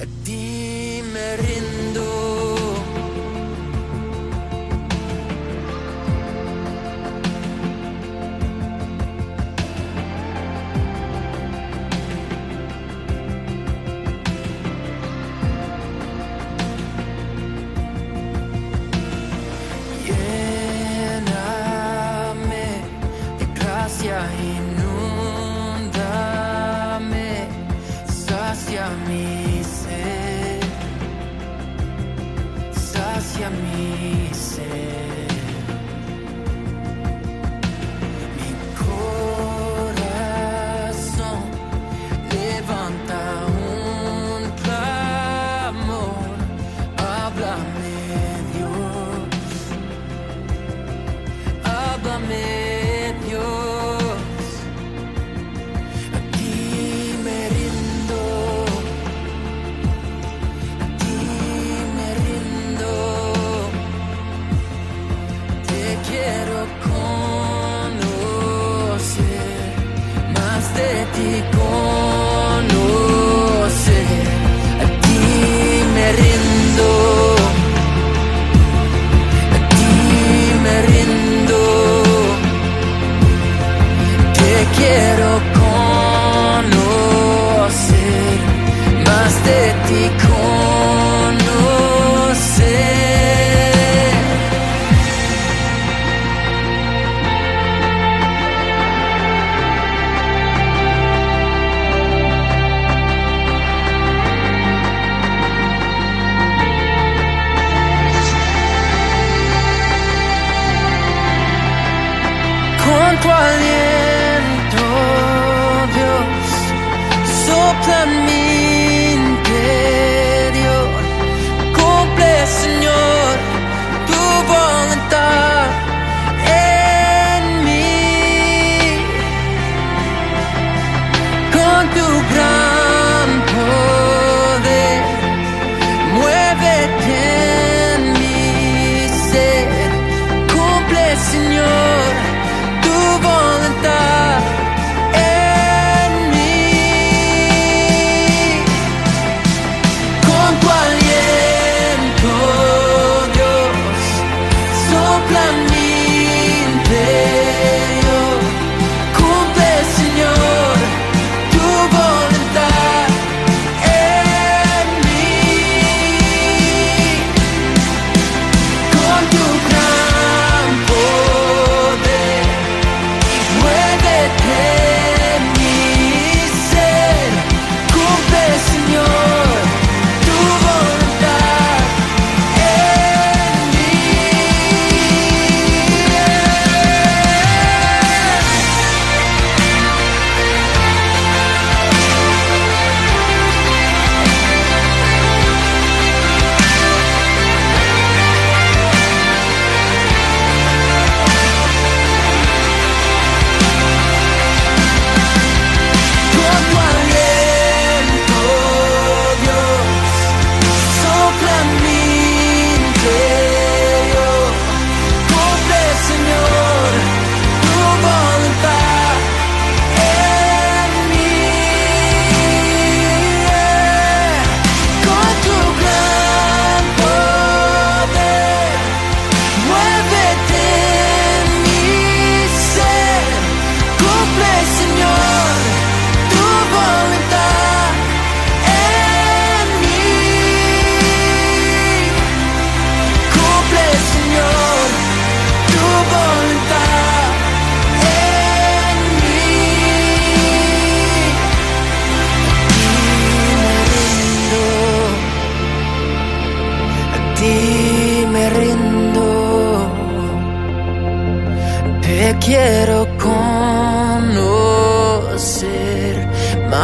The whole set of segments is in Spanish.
Die Diemerin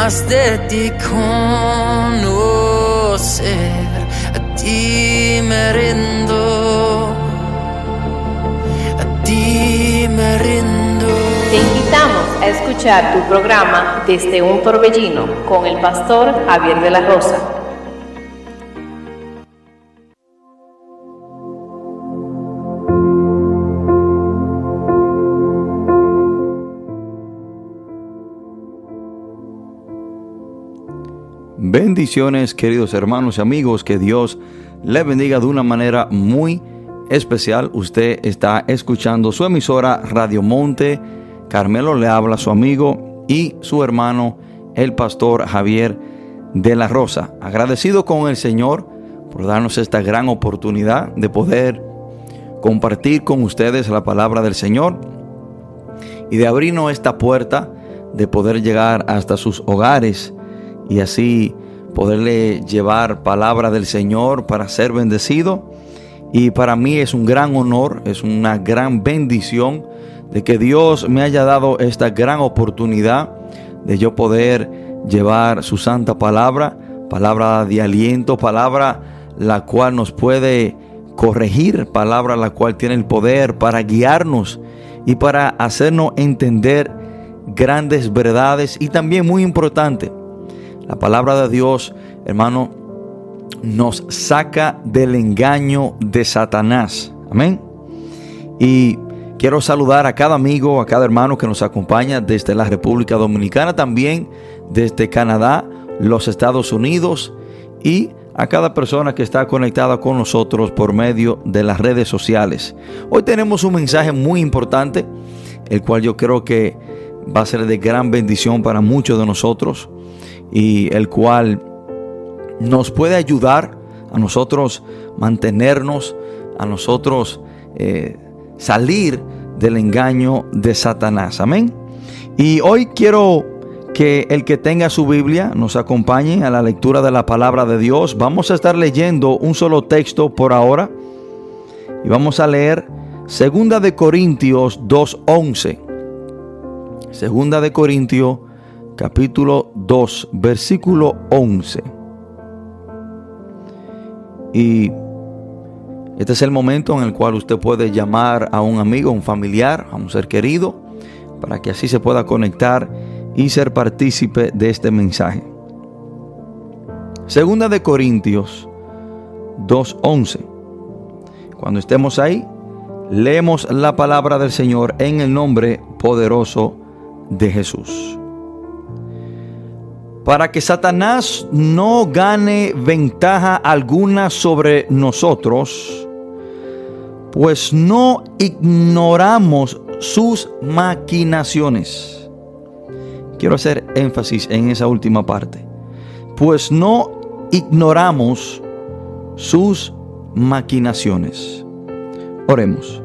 de ti conocer, a ti me a ti me rindo. Te invitamos a escuchar tu programa desde un torbellino con el pastor Javier de la Rosa. Queridos hermanos y amigos, que Dios le bendiga de una manera muy especial. Usted está escuchando su emisora Radio Monte. Carmelo le habla su amigo y su hermano, el pastor Javier de la Rosa. Agradecido con el Señor por darnos esta gran oportunidad de poder compartir con ustedes la palabra del Señor y de abrirnos esta puerta de poder llegar hasta sus hogares y así poderle llevar palabra del Señor para ser bendecido. Y para mí es un gran honor, es una gran bendición de que Dios me haya dado esta gran oportunidad de yo poder llevar su santa palabra, palabra de aliento, palabra la cual nos puede corregir, palabra la cual tiene el poder para guiarnos y para hacernos entender grandes verdades y también muy importante, la palabra de Dios, hermano, nos saca del engaño de Satanás. Amén. Y quiero saludar a cada amigo, a cada hermano que nos acompaña desde la República Dominicana, también desde Canadá, los Estados Unidos y a cada persona que está conectada con nosotros por medio de las redes sociales. Hoy tenemos un mensaje muy importante, el cual yo creo que va a ser de gran bendición para muchos de nosotros y el cual nos puede ayudar a nosotros mantenernos, a nosotros eh, salir del engaño de Satanás. Amén. Y hoy quiero que el que tenga su Biblia nos acompañe a la lectura de la palabra de Dios. Vamos a estar leyendo un solo texto por ahora y vamos a leer Segunda de Corintios 2:11. Segunda de Corintios capítulo 2, versículo 11. Y este es el momento en el cual usted puede llamar a un amigo, un familiar, a un ser querido, para que así se pueda conectar y ser partícipe de este mensaje. Segunda de Corintios 2.11. Cuando estemos ahí, leemos la palabra del Señor en el nombre poderoso de Jesús para que Satanás no gane ventaja alguna sobre nosotros, pues no ignoramos sus maquinaciones. Quiero hacer énfasis en esa última parte. Pues no ignoramos sus maquinaciones. Oremos.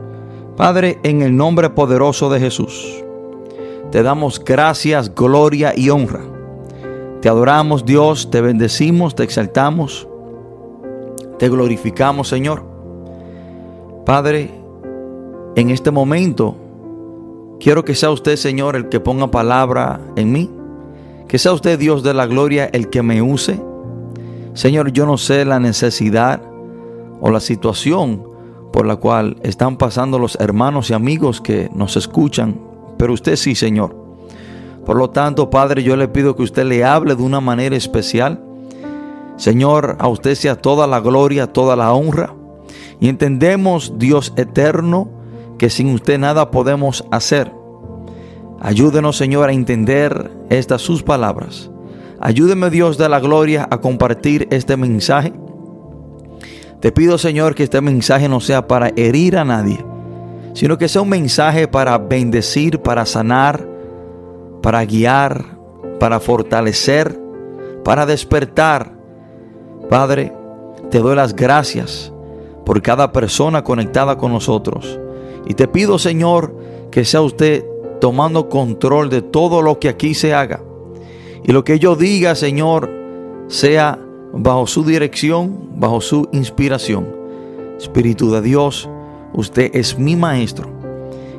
Padre, en el nombre poderoso de Jesús, te damos gracias, gloria y honra te adoramos Dios, te bendecimos, te exaltamos, te glorificamos Señor. Padre, en este momento quiero que sea usted Señor el que ponga palabra en mí. Que sea usted Dios de la gloria el que me use. Señor, yo no sé la necesidad o la situación por la cual están pasando los hermanos y amigos que nos escuchan, pero usted sí, Señor. Por lo tanto, Padre, yo le pido que usted le hable de una manera especial. Señor, a usted sea toda la gloria, toda la honra. Y entendemos, Dios eterno, que sin usted nada podemos hacer. Ayúdenos, Señor, a entender estas sus palabras. Ayúdeme, Dios de la gloria, a compartir este mensaje. Te pido, Señor, que este mensaje no sea para herir a nadie, sino que sea un mensaje para bendecir, para sanar, para guiar, para fortalecer, para despertar. Padre, te doy las gracias por cada persona conectada con nosotros. Y te pido, Señor, que sea usted tomando control de todo lo que aquí se haga. Y lo que yo diga, Señor, sea bajo su dirección, bajo su inspiración. Espíritu de Dios, usted es mi maestro,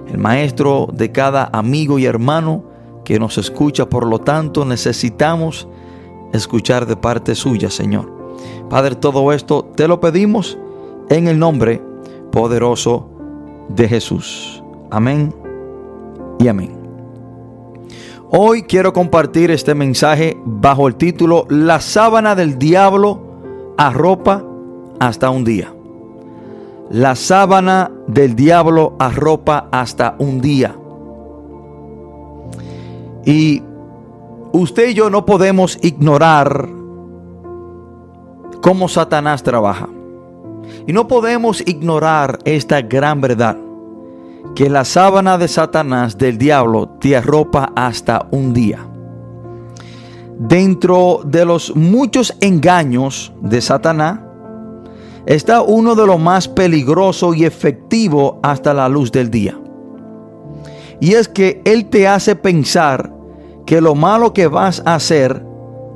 el maestro de cada amigo y hermano que nos escucha, por lo tanto necesitamos escuchar de parte suya, Señor. Padre, todo esto te lo pedimos en el nombre poderoso de Jesús. Amén y amén. Hoy quiero compartir este mensaje bajo el título La sábana del diablo arropa hasta un día. La sábana del diablo arropa hasta un día. Y usted y yo no podemos ignorar cómo Satanás trabaja. Y no podemos ignorar esta gran verdad, que la sábana de Satanás, del diablo, te arropa hasta un día. Dentro de los muchos engaños de Satanás, está uno de los más peligrosos y efectivos hasta la luz del día. Y es que Él te hace pensar que lo malo que vas a hacer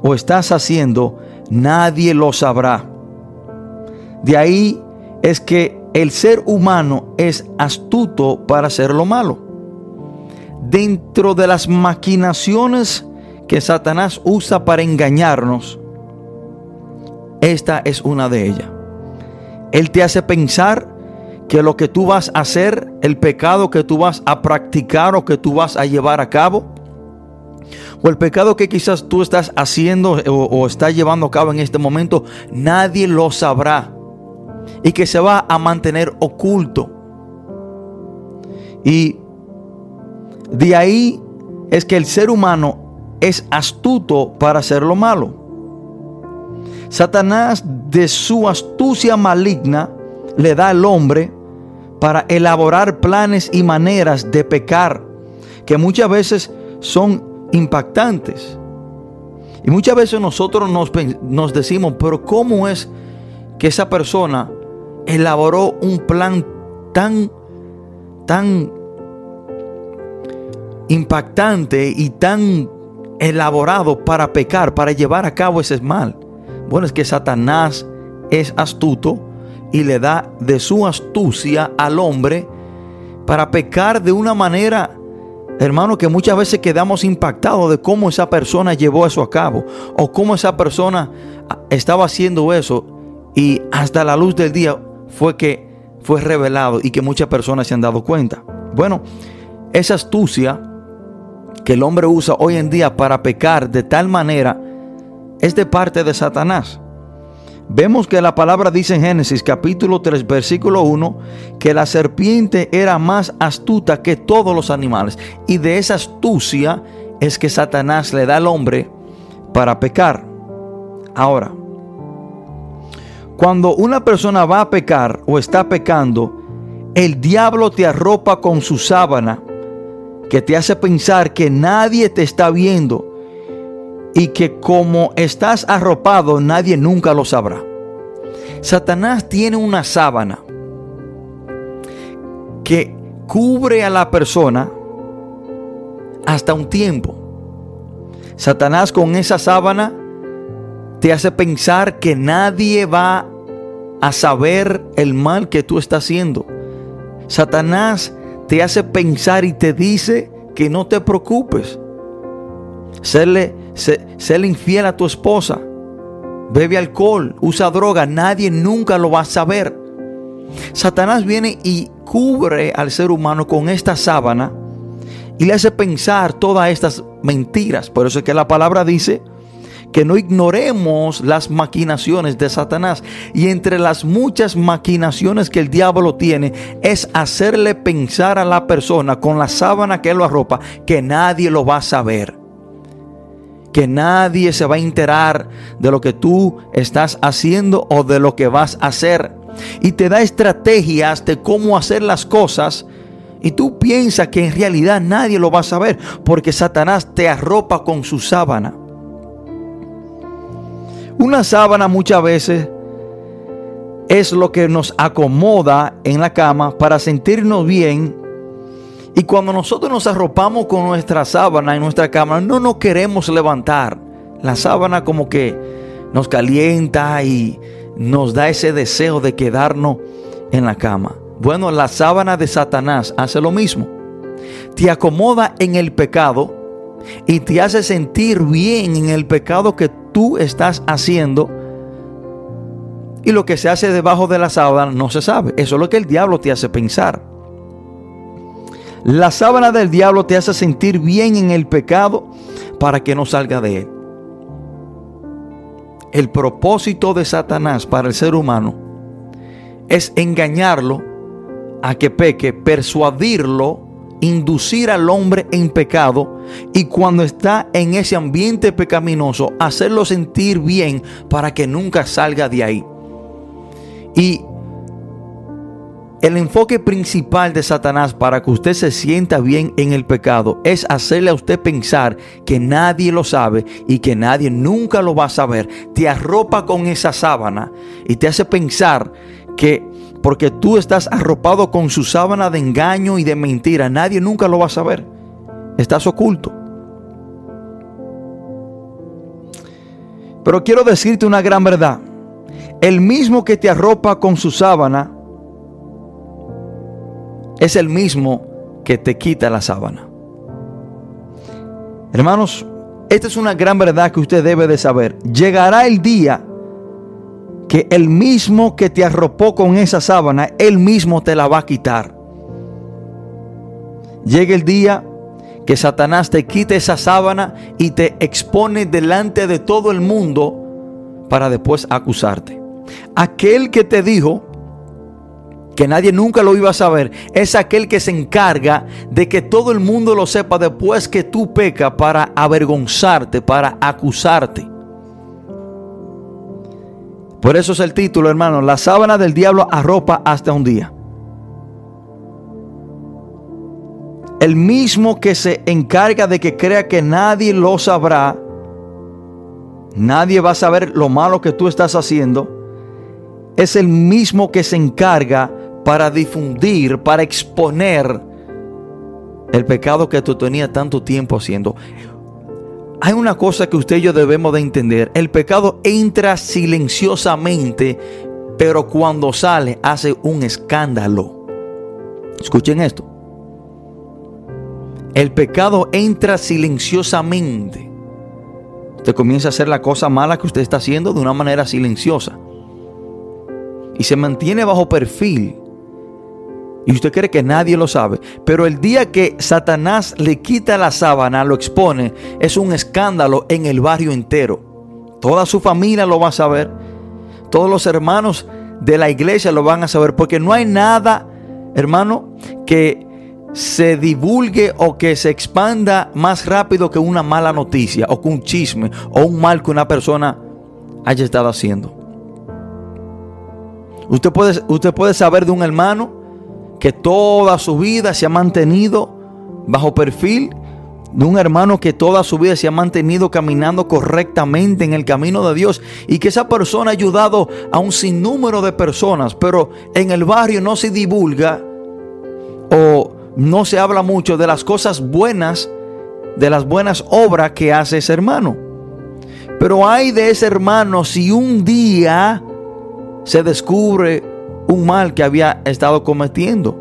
o estás haciendo, nadie lo sabrá. De ahí es que el ser humano es astuto para hacer lo malo. Dentro de las maquinaciones que Satanás usa para engañarnos, esta es una de ellas. Él te hace pensar que lo que tú vas a hacer, el pecado que tú vas a practicar o que tú vas a llevar a cabo, o el pecado que quizás tú estás haciendo o, estás llevando a cabo en este momento, nadie lo sabrá y que se va a mantener oculto. Y de ahí es que el ser humano es astuto para hacer lo malo. Satanás de su astucia maligna le da al hombre para elaborar planes y maneras de pecar que muchas veces son impactantes. Y muchas veces nosotros nos, decimos, pero ¿cómo es que esa persona elaboró un plan tan, tan impactante y tan elaborado para pecar, para llevar a cabo ese mal? Bueno, es que Satanás es astuto y le da de su astucia al hombre para pecar de una manera Hermano, que muchas veces quedamos impactados de cómo esa persona llevó eso a cabo o cómo esa persona estaba haciendo eso y hasta la luz del día fue que fue revelado y que muchas personas se han dado cuenta. Bueno, esa astucia que el hombre usa hoy en día para pecar de tal manera es de parte de Satanás. Vemos que la palabra dice en Génesis capítulo 3 versículo 1 que la serpiente era más astuta que todos los animales. Y de esa astucia es que Satanás le da al hombre para pecar. Ahora, cuando una persona va a pecar o está pecando, el diablo te arropa con su sábana que te hace pensar que nadie te está viendo y que como estás arropado nadie nunca lo sabrá. Satanás tiene una sábana que cubre a la persona hasta un tiempo. Satanás con esa sábana te hace pensar que nadie va a saber el mal que tú estás haciendo. Satanás te hace pensar y te dice que no te preocupes. Serle Sé, infiel a tu esposa. Bebe alcohol, usa droga. Nadie nunca lo va a saber. Satanás viene y cubre al ser humano con esta sábana y le hace pensar todas estas mentiras. Por eso es que la palabra dice que no ignoremos las maquinaciones de Satanás. Y entre las muchas maquinaciones que el diablo tiene es hacerle pensar a la persona con la sábana que lo arropa que nadie lo va a saber que nadie se va a enterar de lo que tú estás haciendo o de lo que vas a hacer. Y te da estrategias de cómo hacer las cosas. Y tú piensas que en realidad nadie lo va a saber porque Satanás te arropa con su sábana. Una sábana muchas veces es lo que nos acomoda en la cama para sentirnos bien y cuando nosotros nos arropamos con nuestra sábana en nuestra cama, no nos queremos levantar. La sábana como que nos calienta y nos da ese deseo de quedarnos en la cama. Bueno, la sábana de Satanás hace lo mismo. Te acomoda en el pecado y te hace sentir bien en el pecado que tú estás haciendo. Y lo que se hace debajo de la sábana no se sabe. Eso es lo que el diablo te hace pensar. La sábana del diablo te hace sentir bien en el pecado para que no salga de él. El propósito de Satanás para el ser humano es engañarlo a que peque, persuadirlo inducir al hombre en pecado y cuando está en ese ambiente pecaminoso, hacerlo sentir bien para que nunca salga de ahí. Y el enfoque principal de Satanás para que usted se sienta bien en el pecado es hacerle a usted pensar que nadie lo sabe y que nadie nunca lo va a saber. Te arropa con esa sábana y te hace pensar que porque tú estás arropado con su sábana de engaño y de mentira, nadie nunca lo va a saber. Estás oculto. Pero quiero decirte una gran verdad. El mismo que te arropa con su sábana es el mismo que te quita la sábana. Hermanos, esta es una gran verdad que usted debe de saber. Llegará el día que el mismo que te arropó con esa sábana, él mismo te la va a quitar. Llega el día que Satanás te quite esa sábana y te expone delante de todo el mundo para después acusarte. Aquel que te dijo que nadie nunca lo iba a saber, es aquel que se encarga de que todo el mundo lo sepa después que tú pecas para avergonzarte, para acusarte. Por eso es el título, hermano, la sábana del diablo arropa hasta un día. El mismo que se encarga de que crea que nadie lo sabrá, nadie va a saber lo malo que tú estás haciendo, es el mismo que se encarga para difundir, para exponer el pecado que tú tenías tanto tiempo haciendo. Hay una cosa que usted y yo debemos de entender. El pecado entra silenciosamente, pero cuando sale hace un escándalo. Escuchen esto. El pecado entra silenciosamente. Usted comienza a hacer la cosa mala que usted está haciendo de una manera silenciosa. Y se mantiene bajo perfil. Y usted cree que nadie lo sabe. Pero el día que Satanás le quita la sábana, lo expone, es un escándalo en el barrio entero. Toda su familia lo va a saber. Todos los hermanos de la iglesia lo van a saber. Porque no hay nada, hermano, que se divulgue o que se expanda más rápido que una mala noticia o que un chisme o un mal que una persona haya estado haciendo. Usted puede, usted puede saber de un hermano que toda su vida se ha mantenido bajo perfil de un hermano que toda su vida se ha mantenido caminando correctamente en el camino de Dios y que esa persona ha ayudado a un sinnúmero de personas, pero en el barrio no se divulga o no se habla mucho de las cosas buenas, de las buenas obras que hace ese hermano. Pero hay de ese hermano si un día se descubre un mal que había estado cometiendo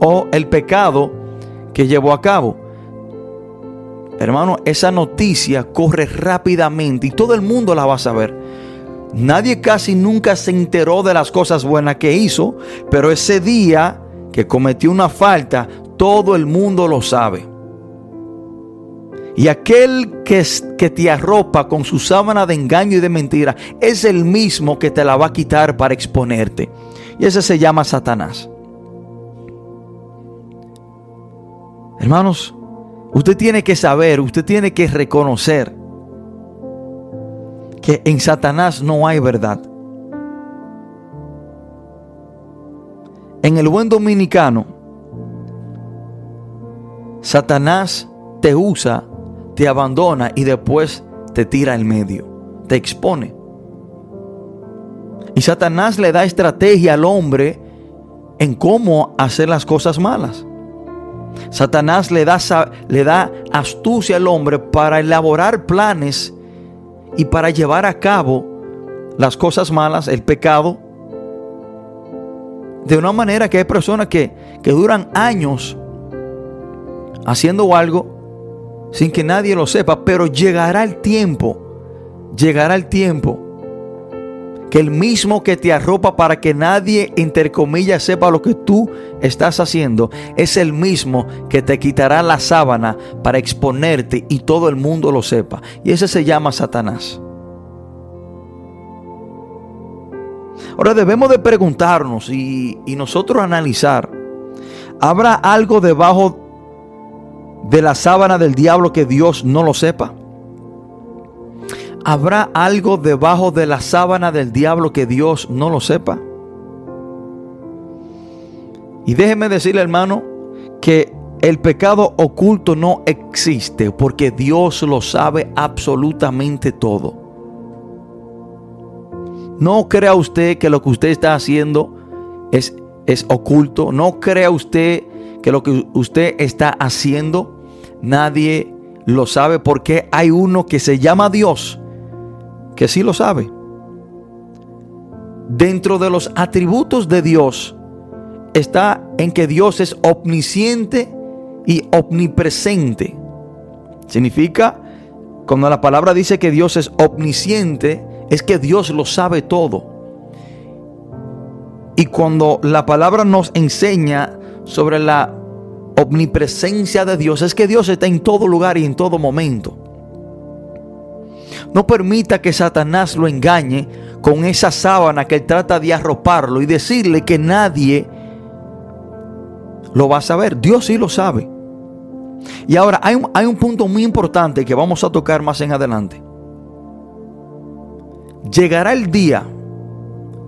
o el pecado que llevó a cabo. Hermano, esa noticia corre rápidamente y todo el mundo la va a saber. Nadie casi nunca se enteró de las cosas buenas que hizo, pero ese día que cometió una falta, todo el mundo lo sabe. Y aquel que, que, te arropa con su sábana de engaño y de mentira es el mismo que te la va a quitar para exponerte. Y ese se llama Satanás. Hermanos, usted tiene que saber, usted tiene que reconocer que en Satanás no hay verdad. En el buen dominicano, Satanás te usa, te abandona y después te tira al medio, te expone. Y Satanás le da estrategia al hombre en cómo hacer las cosas malas. Satanás le da, le da astucia al hombre para elaborar planes y para llevar a cabo las cosas malas, el pecado, de una manera que hay personas que, que duran años haciendo algo sin que nadie lo sepa, pero llegará el tiempo, llegará el tiempo que el mismo que te arropa para que nadie, entre comillas, sepa lo que tú estás haciendo, es el mismo que te quitará la sábana para exponerte y todo el mundo lo sepa. Y ese se llama Satanás. Ahora debemos de preguntarnos y, y nosotros analizar, ¿habrá algo debajo de la sábana del diablo que Dios no lo sepa? ¿Habrá algo debajo de la sábana del diablo que Dios no lo sepa? Y déjeme decirle, hermano, que el pecado oculto no existe porque Dios lo sabe absolutamente todo. No crea usted que lo que usted está haciendo es, es oculto. No crea usted que lo que usted está haciendo nadie lo sabe porque hay uno que se llama Dios que sí lo sabe. Dentro de los atributos de Dios está en que Dios es omnisciente y omnipresente. Significa, cuando la palabra dice que Dios es omnisciente, es que Dios lo sabe todo. Y cuando la palabra nos enseña sobre la omnipresencia de Dios, es que Dios está en todo lugar y en todo momento. No permita que Satanás lo engañe con esa sábana que él trata de arroparlo y decirle que nadie lo va a saber. Dios sí lo sabe. Y ahora hay un, hay un punto muy importante que vamos a tocar más en adelante. Llegará el día,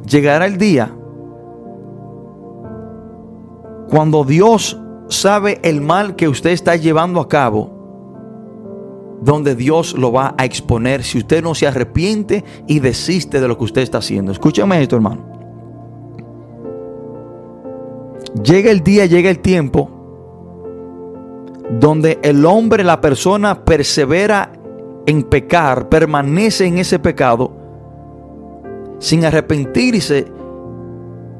llegará el día cuando Dios sabe el mal que usted está llevando a cabo, donde Dios lo va a exponer si usted no se arrepiente y desiste de lo que usted está haciendo. Escúchame esto, hermano. Llega el día, llega el tiempo donde el hombre, la persona persevera en pecar, permanece en ese pecado sin arrepentirse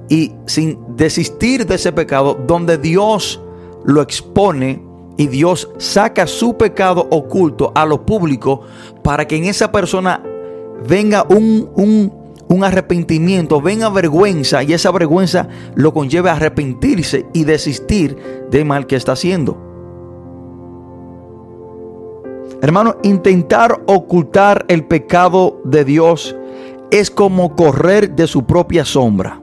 y sin desistir de ese pecado, donde Dios lo expone y Dios saca su pecado oculto a lo público para que en esa persona venga un, un, arrepentimiento, venga vergüenza y esa vergüenza lo conlleve a arrepentirse y desistir del mal que está haciendo. Hermano, intentar ocultar el pecado de Dios es como correr de su propia sombra.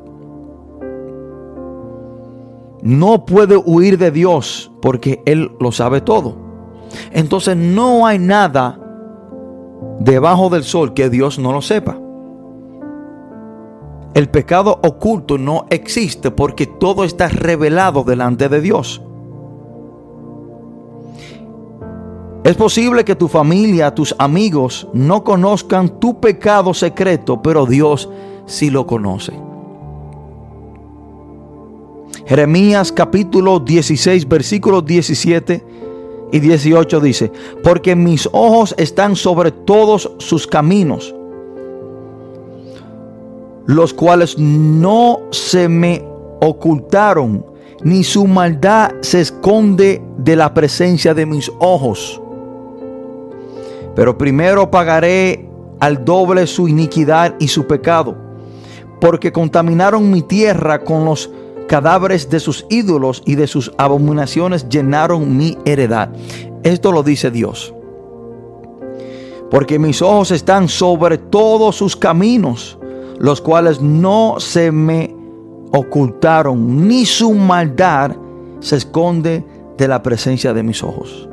No puede huir de Dios porque Él lo sabe todo. Entonces no hay nada debajo del sol que Dios no lo sepa. El pecado oculto no existe porque todo está revelado delante de Dios. Es posible que tu familia, tus amigos no conozcan tu pecado secreto, pero Dios sí lo conoce. Jeremías capítulo 16, versículos 17 y 18 dice, porque mis ojos están sobre todos sus caminos, los cuales no se me ocultaron, ni su maldad se esconde de la presencia de mis ojos. Pero primero pagaré al doble su iniquidad y su pecado, porque contaminaron mi tierra con los cadáveres de sus ídolos y de sus abominaciones llenaron mi heredad. Esto lo dice Dios. Porque mis ojos están sobre todos sus caminos, los cuales no se me ocultaron, ni su maldad se esconde de la presencia de mis ojos.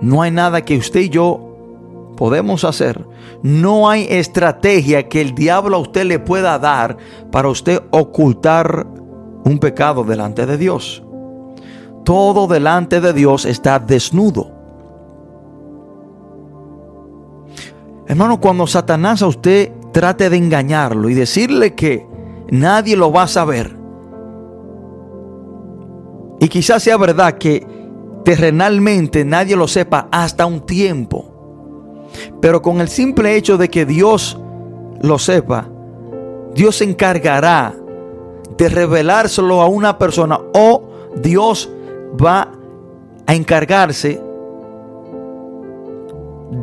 No hay nada que usted y yo podemos hacer. No hay estrategia que el diablo a usted le pueda dar para usted ocultar un pecado delante de Dios. Todo delante de Dios está desnudo. Hermano, cuando Satanás a usted trate de engañarlo y decirle que nadie lo va a saber, y quizás sea verdad que terrenalmente nadie lo sepa hasta un tiempo. Pero con el simple hecho de que Dios lo sepa, Dios se encargará de revelárselo a una persona o Dios va a encargarse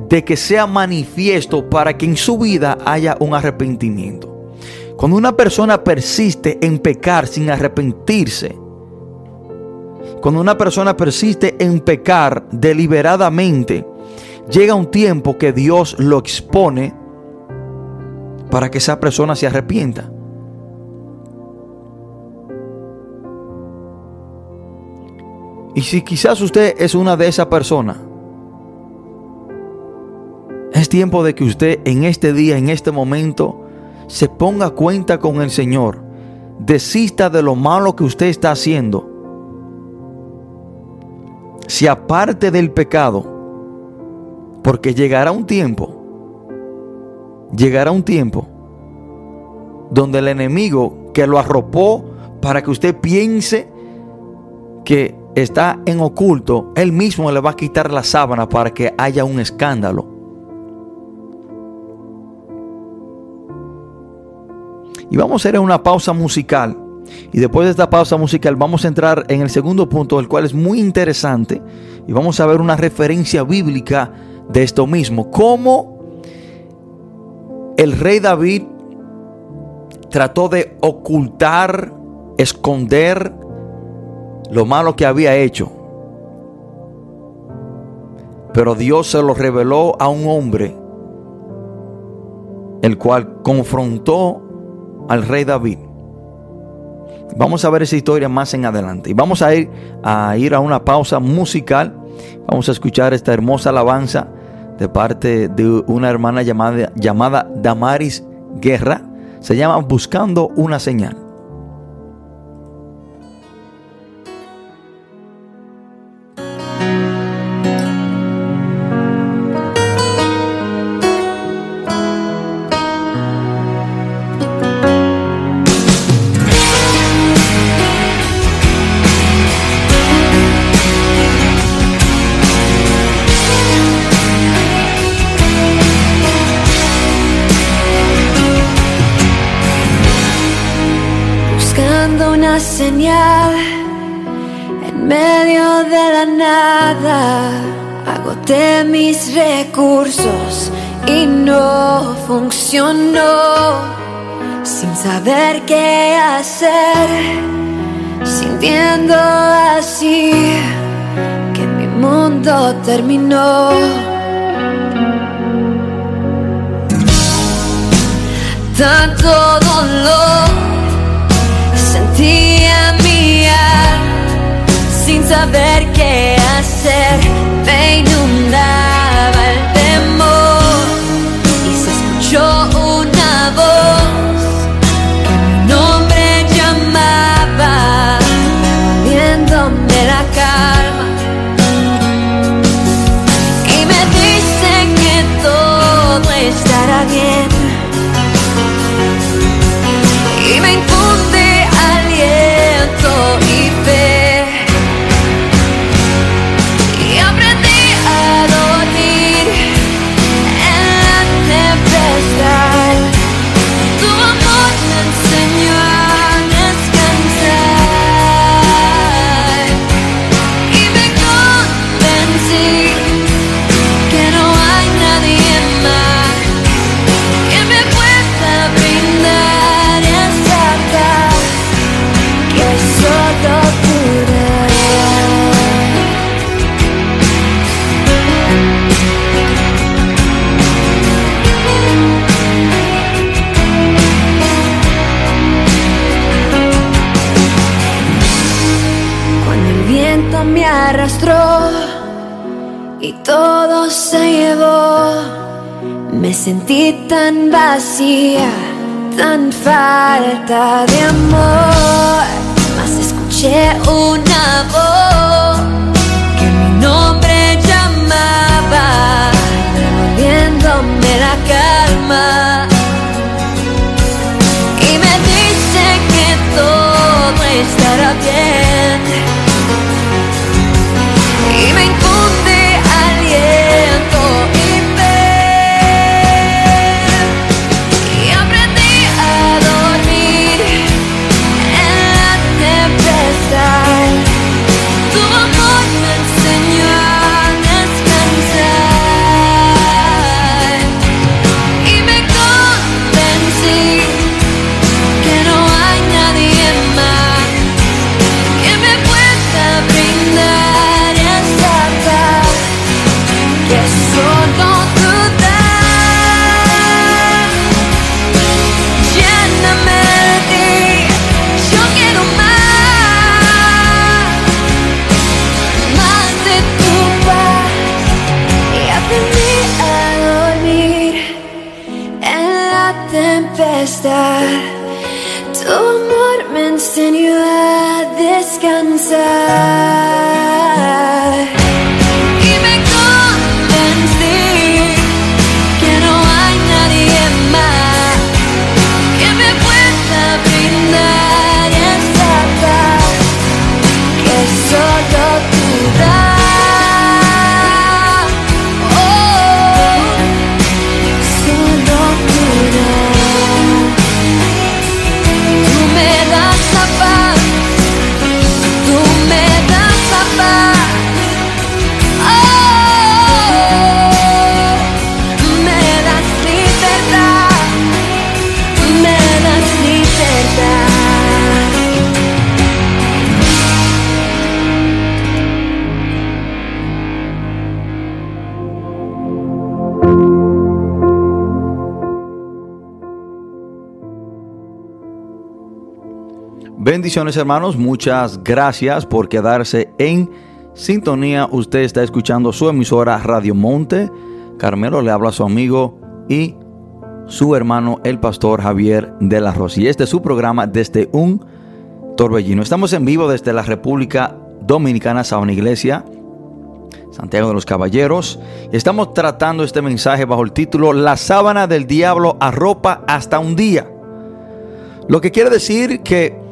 de que sea manifiesto para que en su vida haya un arrepentimiento. Cuando una persona persiste en pecar sin arrepentirse, cuando una persona persiste en pecar deliberadamente, llega un tiempo que Dios lo expone para que esa persona se arrepienta. Y si quizás usted es una de esas personas, es tiempo de que usted en este día, en este momento, se ponga cuenta con el Señor. Desista de lo malo que usted está haciendo. Se aparte del pecado. Porque llegará un tiempo, llegará un tiempo donde el enemigo que lo arropó para que usted piense que está en oculto, él mismo le va a quitar la sábana para que haya un escándalo. Y vamos a hacer una pausa musical. Y después de esta pausa musical vamos a entrar en el segundo punto, el cual es muy interesante. Y vamos a ver una referencia bíblica de esto mismo. Cómo el rey David trató de ocultar, esconder lo malo que había hecho. Pero Dios se lo reveló a un hombre, el cual confrontó al rey David. Vamos a ver esa historia más en adelante. Y vamos a ir a, ir a una pausa musical. Vamos a escuchar esta hermosa alabanza de parte de una hermana llamada, llamada Damaris Guerra. Se llama Buscando una señal. Sin saber qué hacer, sintiendo así que mi mundo terminó. Tanto dolor sentía mi sin saber qué hacer, Hermanos, muchas gracias por quedarse en sintonía. Usted está escuchando su emisora Radio Monte. Carmelo le habla a su amigo y su hermano el pastor Javier de la Rosa. Y este es su programa desde un torbellino. Estamos en vivo desde la República Dominicana, Sabana Iglesia, Santiago de los Caballeros. Estamos tratando este mensaje bajo el título La sábana del diablo arropa hasta un día. Lo que quiere decir que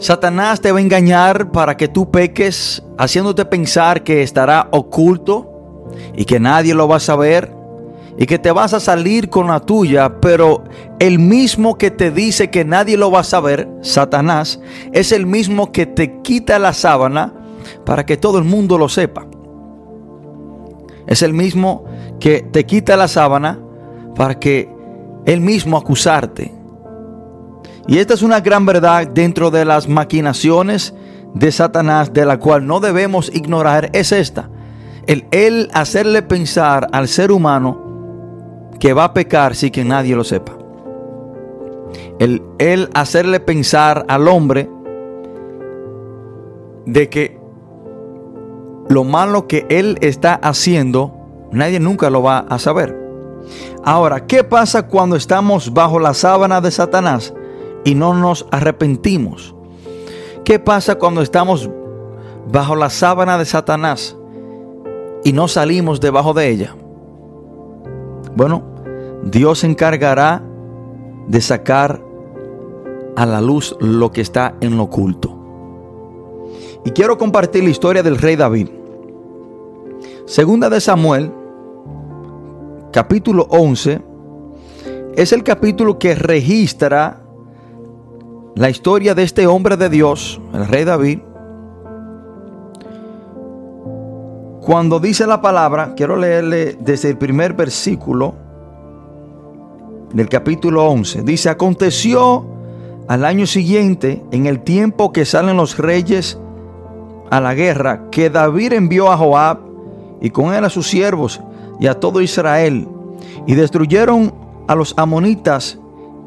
Satanás te va a engañar para que tú peques, haciéndote pensar que estará oculto y que nadie lo va a saber y que te vas a salir con la tuya, pero el mismo que te dice que nadie lo va a saber, Satanás, es el mismo que te quita la sábana para que todo el mundo lo sepa. Es el mismo que te quita la sábana para que él mismo acusarte. Y esta es una gran verdad dentro de las maquinaciones de Satanás, de la cual no debemos ignorar, es esta. El él hacerle pensar al ser humano que va a pecar sin que nadie lo sepa. El él hacerle pensar al hombre de que lo malo que él está haciendo, nadie nunca lo va a saber. Ahora, ¿qué pasa cuando estamos bajo la sábana de Satanás y no nos arrepentimos? ¿Qué pasa cuando estamos bajo la sábana de Satanás y no salimos debajo de ella? Bueno, Dios se encargará de sacar a la luz lo que está en lo oculto. Y quiero compartir la historia del rey David. Segunda de Samuel, capítulo 11, es el capítulo que registra la historia de este hombre de Dios, el rey David. Cuando dice la palabra, quiero leerle desde el primer versículo del capítulo 11. Dice, aconteció al año siguiente, en el tiempo que salen los reyes a la guerra, que David envió a Joab y con él a sus siervos y a todo Israel, y destruyeron a los amonitas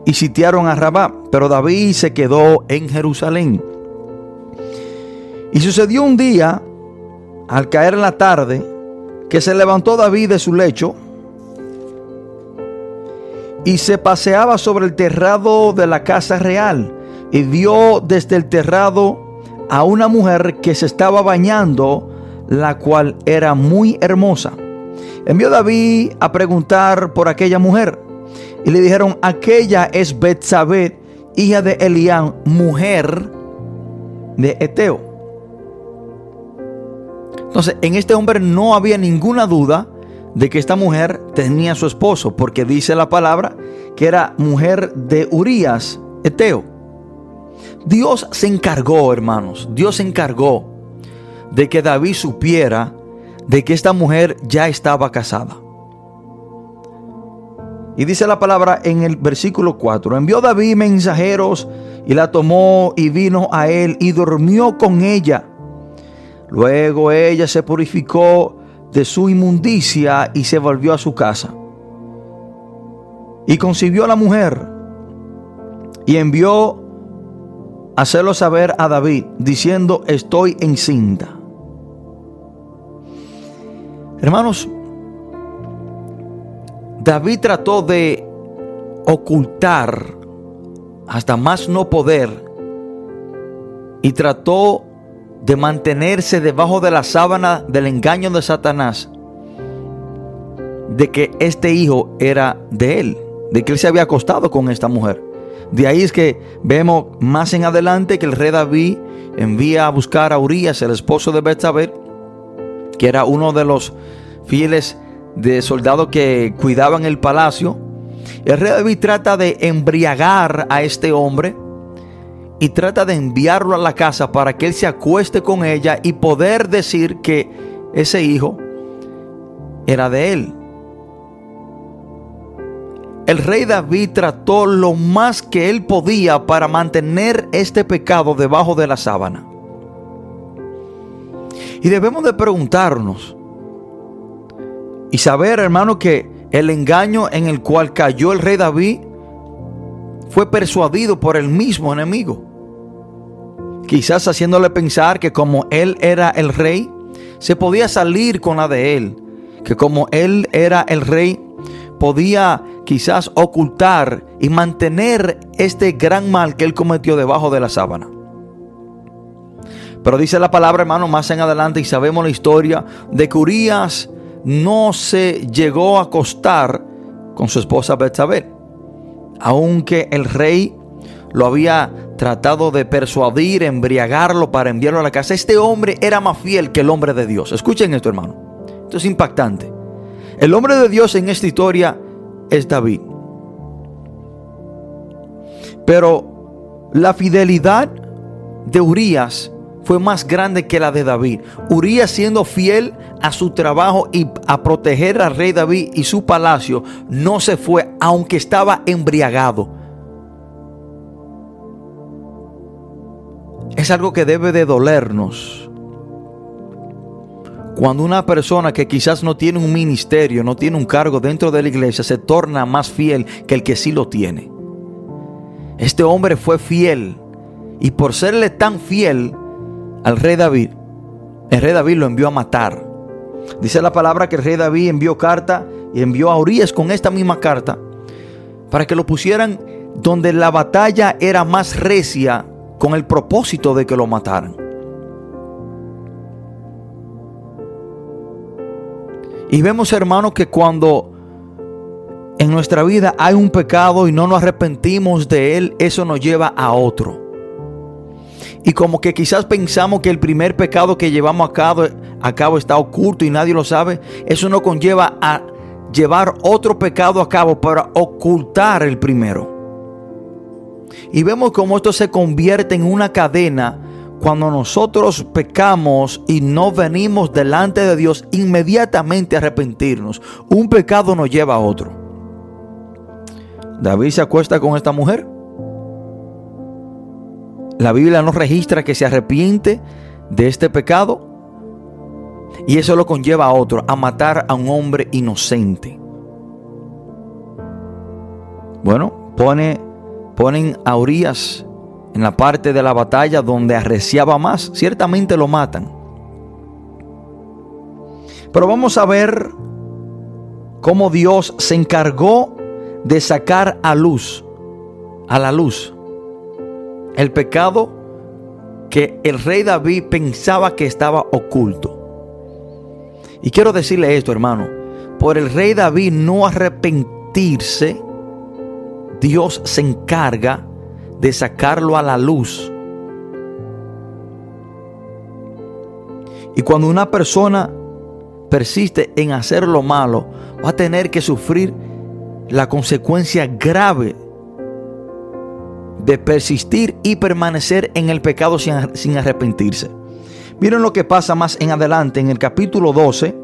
y sitiaron a Rabá, pero David se quedó en Jerusalén. Y sucedió un día, al caer la tarde, que se levantó David de su lecho y se paseaba sobre el terrado de la casa real y vio desde el terrado a una mujer que se estaba bañando, la cual era muy hermosa. Envió David a preguntar por aquella mujer y le dijeron, aquella es Betsabé, hija de Elián, mujer de Eteo. Entonces, en este hombre no había ninguna duda de que esta mujer tenía a su esposo, porque dice la palabra que era mujer de Urías, Eteo. Dios se encargó, hermanos, Dios se encargó de que David supiera de que esta mujer ya estaba casada. Y dice la palabra en el versículo 4, envió David mensajeros y la tomó y vino a él y durmió con ella. Luego ella se purificó de su inmundicia y se volvió a su casa. Y concibió a la mujer y envió a hacerlo saber a David, diciendo, estoy encinta. Hermanos, David trató de ocultar hasta más no poder y trató de mantenerse debajo de la sábana del engaño de Satanás de que este hijo era de él, de que él se había acostado con esta mujer. De ahí es que vemos más en adelante que el rey David envía a buscar a Urias, el esposo de Betsabé, que era uno de los fieles de soldados que cuidaban el palacio. El rey David trata de embriagar a este hombre y trata de enviarlo a la casa para que él se acueste con ella y poder decir que ese hijo era de él. El rey David trató lo más que él podía para mantener este pecado debajo de la sábana. Y debemos de preguntarnos y saber, hermano, que el engaño en el cual cayó el rey David fue persuadido por el mismo enemigo. Quizás haciéndole pensar que como él era el rey, se podía salir con la de él. Que como él era el rey, podía quizás ocultar y mantener este gran mal que él cometió debajo de la sábana. Pero dice la palabra, hermano, más en adelante y sabemos la historia de que no se llegó a acostar con su esposa Betsabé, aunque el rey lo había tratado de persuadir, embriagarlo para enviarlo a la casa. Este hombre era más fiel que el hombre de Dios. Escuchen esto, hermano. Esto es impactante. El hombre de Dios en esta historia es David. Pero la fidelidad de Urias fue más grande que la de David. Urias siendo fiel a su trabajo y a proteger al rey David y su palacio, no se fue aunque estaba embriagado. Es algo que debe de dolernos. Cuando una persona que quizás no tiene un ministerio, no tiene un cargo dentro de la iglesia, se torna más fiel que el que sí lo tiene. Este hombre fue fiel y por serle tan fiel al rey David, el rey David lo envió a matar. Dice la palabra que el rey David envió carta y envió a Urias con esta misma carta para que lo pusieran donde la batalla era más recia con el propósito de que lo mataran. Y vemos, hermanos, que cuando en nuestra vida hay un pecado y no nos arrepentimos de él, eso nos lleva a otro. Y como que quizás pensamos que el primer pecado que llevamos a cabo, a cabo está oculto y nadie lo sabe, eso nos conlleva a llevar otro pecado a cabo para ocultar el primero. Y vemos cómo esto se convierte en una cadena cuando nosotros pecamos y no venimos delante de Dios inmediatamente a arrepentirnos. Un pecado nos lleva a otro. David se acuesta con esta mujer. La Biblia no registra que se arrepiente de este pecado. Y eso lo conlleva a otro, a matar a un hombre inocente. Bueno, pone, ponen a Urias en la parte de la batalla donde arreciaba más. Ciertamente lo matan. Pero vamos a ver cómo Dios se encargó de sacar a luz, a la luz, el pecado que el rey David pensaba que estaba oculto. Y quiero decirle esto, hermano, por el rey David no arrepentirse, Dios se encarga de sacarlo a la luz. Y cuando una persona persiste en hacer lo malo, va a tener que sufrir la consecuencia grave de persistir y permanecer en el pecado sin, arrepentirse. Miren lo que pasa más en adelante en el capítulo 12.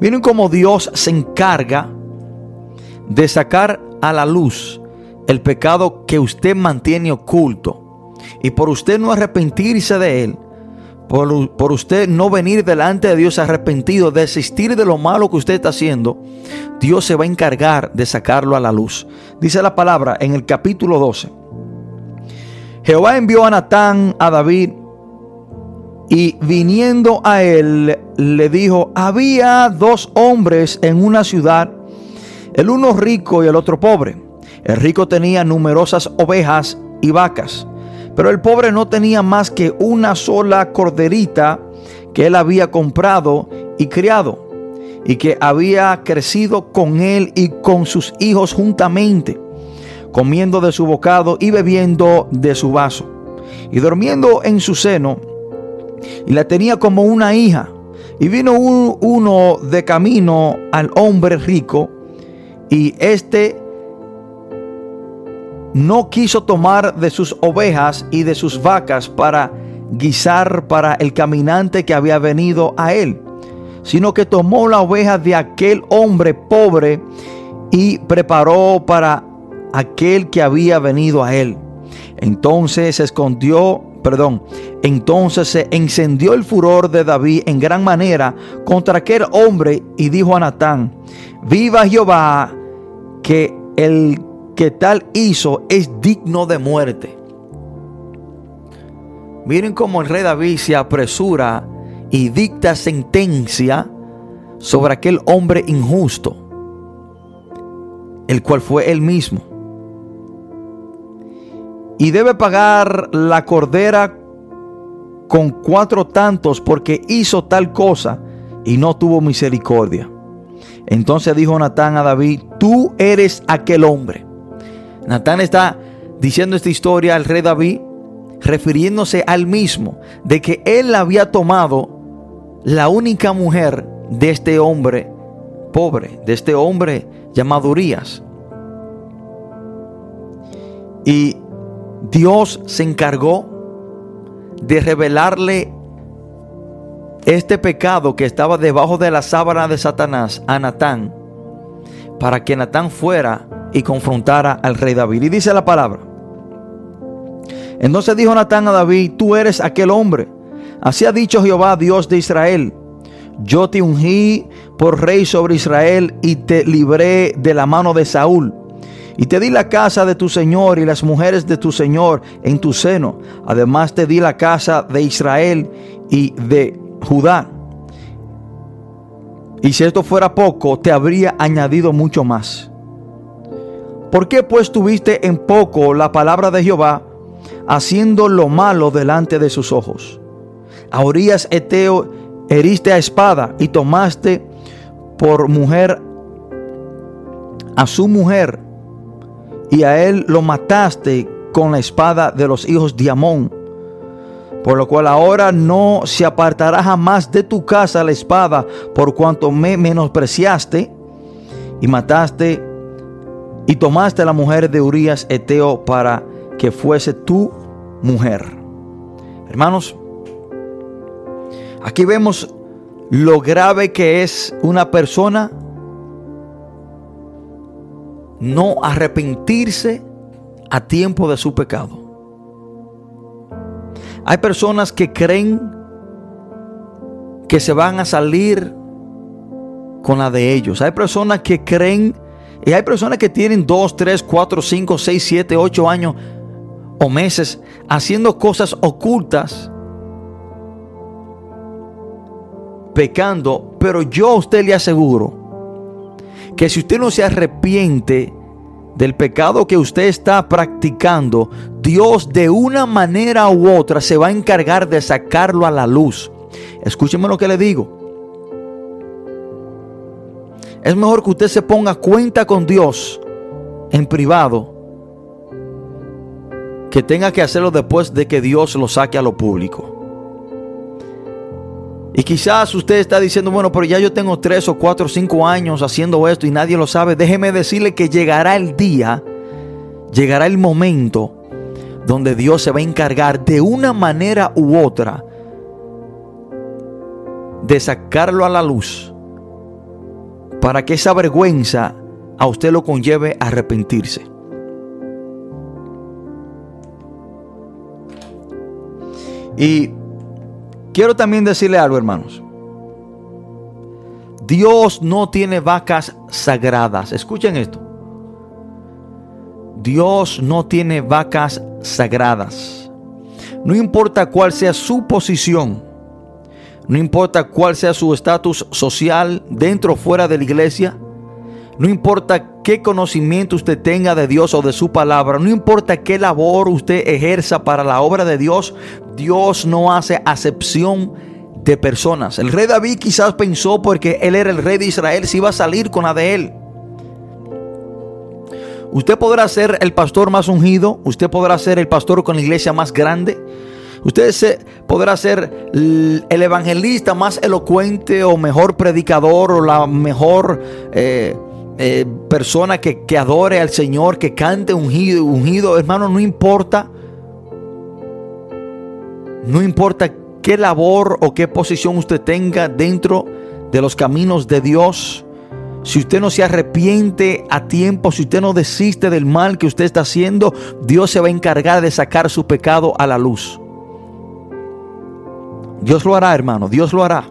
Miren cómo Dios se encarga de sacar a la luz el pecado que usted mantiene oculto y por usted no arrepentirse de él, por, usted no venir delante de Dios arrepentido, desistir de lo malo que usted está haciendo, Dios se va a encargar de sacarlo a la luz. Dice la palabra en el capítulo 12. Jehová envió a Natán a David y viniendo a él le dijo, había dos hombres en una ciudad el uno rico y el otro pobre. El rico tenía numerosas ovejas y vacas, pero el pobre no tenía más que una sola corderita que él había comprado y criado, y que había crecido con él y con sus hijos juntamente, comiendo de su bocado y bebiendo de su vaso, y durmiendo en su seno, y la tenía como una hija. Y vino un- uno de camino al hombre rico, y éste no quiso tomar de sus ovejas y de sus vacas para guisar para el caminante que había venido a él, sino que tomó la oveja de aquel hombre pobre y preparó para aquel que había venido a él. Entonces se escondió, perdón, entonces se encendió el furor de David en gran manera contra aquel hombre y dijo a Natán, viva Jehová, que el que tal hizo es digno de muerte. Miren cómo el rey David se apresura y dicta sentencia sobre aquel hombre injusto, el cual fue él mismo. Y debe pagar la cordera con cuatro tantos porque hizo tal cosa y no tuvo misericordia. Entonces dijo Natán a David, tú eres aquel hombre. Natán está diciendo esta historia al rey David, refiriéndose al mismo, de que él había tomado la única mujer de este hombre pobre, de este hombre llamado Urias. Y Dios se encargó de revelarle este pecado que estaba debajo de la sábana de Satanás a Natán, para que Natán fuera y confrontara al rey David. Y dice la palabra. Entonces dijo Natán a David, tú eres aquel hombre. Así ha dicho Jehová, Dios de Israel. Yo te ungí por rey sobre Israel y te libré de la mano de Saúl. Y te di la casa de tu Señor y las mujeres de tu Señor en tu seno. Además te di la casa de Israel y de Judá. Y si esto fuera poco, te habría añadido mucho más. ¿Por qué pues tuviste en poco la palabra de Jehová, haciendo lo malo delante de sus ojos? A Urias Eteo heriste a espada y tomaste por mujer a su mujer y a él lo mataste con la espada de los hijos de Amón. Por lo cual ahora no se apartará jamás de tu casa la espada, por cuanto me menospreciaste y mataste y tomaste la mujer de Urias Eteo para que fuese tu mujer. Hermanos, aquí vemos lo grave que es una persona no arrepentirse a tiempo de su pecado. Hay personas que creen que se van a salir con la de ellos. Hay personas que creen y hay personas que tienen 2, 3, 4, 5, 6, 7, 8 años o meses haciendo cosas ocultas, pecando, pero yo a usted le aseguro que si usted no se arrepiente del pecado que usted está practicando, Dios de una manera u otra se va a encargar de sacarlo a la luz. Escúcheme lo que le digo. Es mejor que usted se ponga cuenta con Dios en privado que tenga que hacerlo después de que Dios lo saque a lo público. Y quizás usted está diciendo, bueno, pero ya yo tengo tres o cuatro o cinco años haciendo esto y nadie lo sabe. Déjeme decirle que llegará el día, llegará el momento donde Dios se va a encargar de una manera u otra de sacarlo a la luz para que esa vergüenza a usted lo conlleve a arrepentirse. Y quiero también decirle algo, hermanos. Dios no tiene vacas sagradas. Escuchen esto. Dios no tiene vacas sagradas. No importa cuál sea su posición, no importa cuál sea su estatus social dentro o fuera de la iglesia, no importa qué conocimiento usted tenga de Dios o de su palabra, no importa qué labor usted ejerza para la obra de Dios, Dios no hace acepción de personas. El rey David quizás pensó porque él era el rey de Israel, si iba a salir con la de él. Usted podrá ser el pastor más ungido, usted podrá ser el pastor con la iglesia más grande, usted se, podrá ser el evangelista más elocuente o mejor predicador o la mejor eh, eh, persona que, que, adore al Señor, que cante ungido, ungido, hermano, no importa. No importa qué labor o qué posición usted tenga dentro de los caminos de Dios. Si usted no se arrepiente a tiempo, si usted no desiste del mal que usted está haciendo, Dios se va a encargar de sacar su pecado a la luz. Dios lo hará, hermano, Dios lo hará.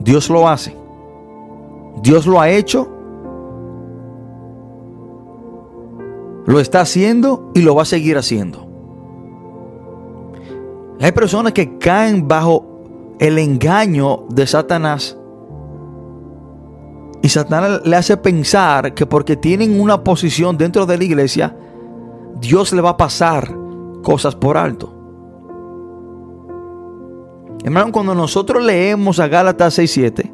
Dios lo hace. Dios lo ha hecho. Lo está haciendo y lo va a seguir haciendo. Hay personas que caen bajo el engaño de Satanás. Y Satanás le hace pensar que porque tienen una posición dentro de la iglesia, Dios le va a pasar cosas por alto. Hermano, cuando nosotros leemos a Gálatas 6:7,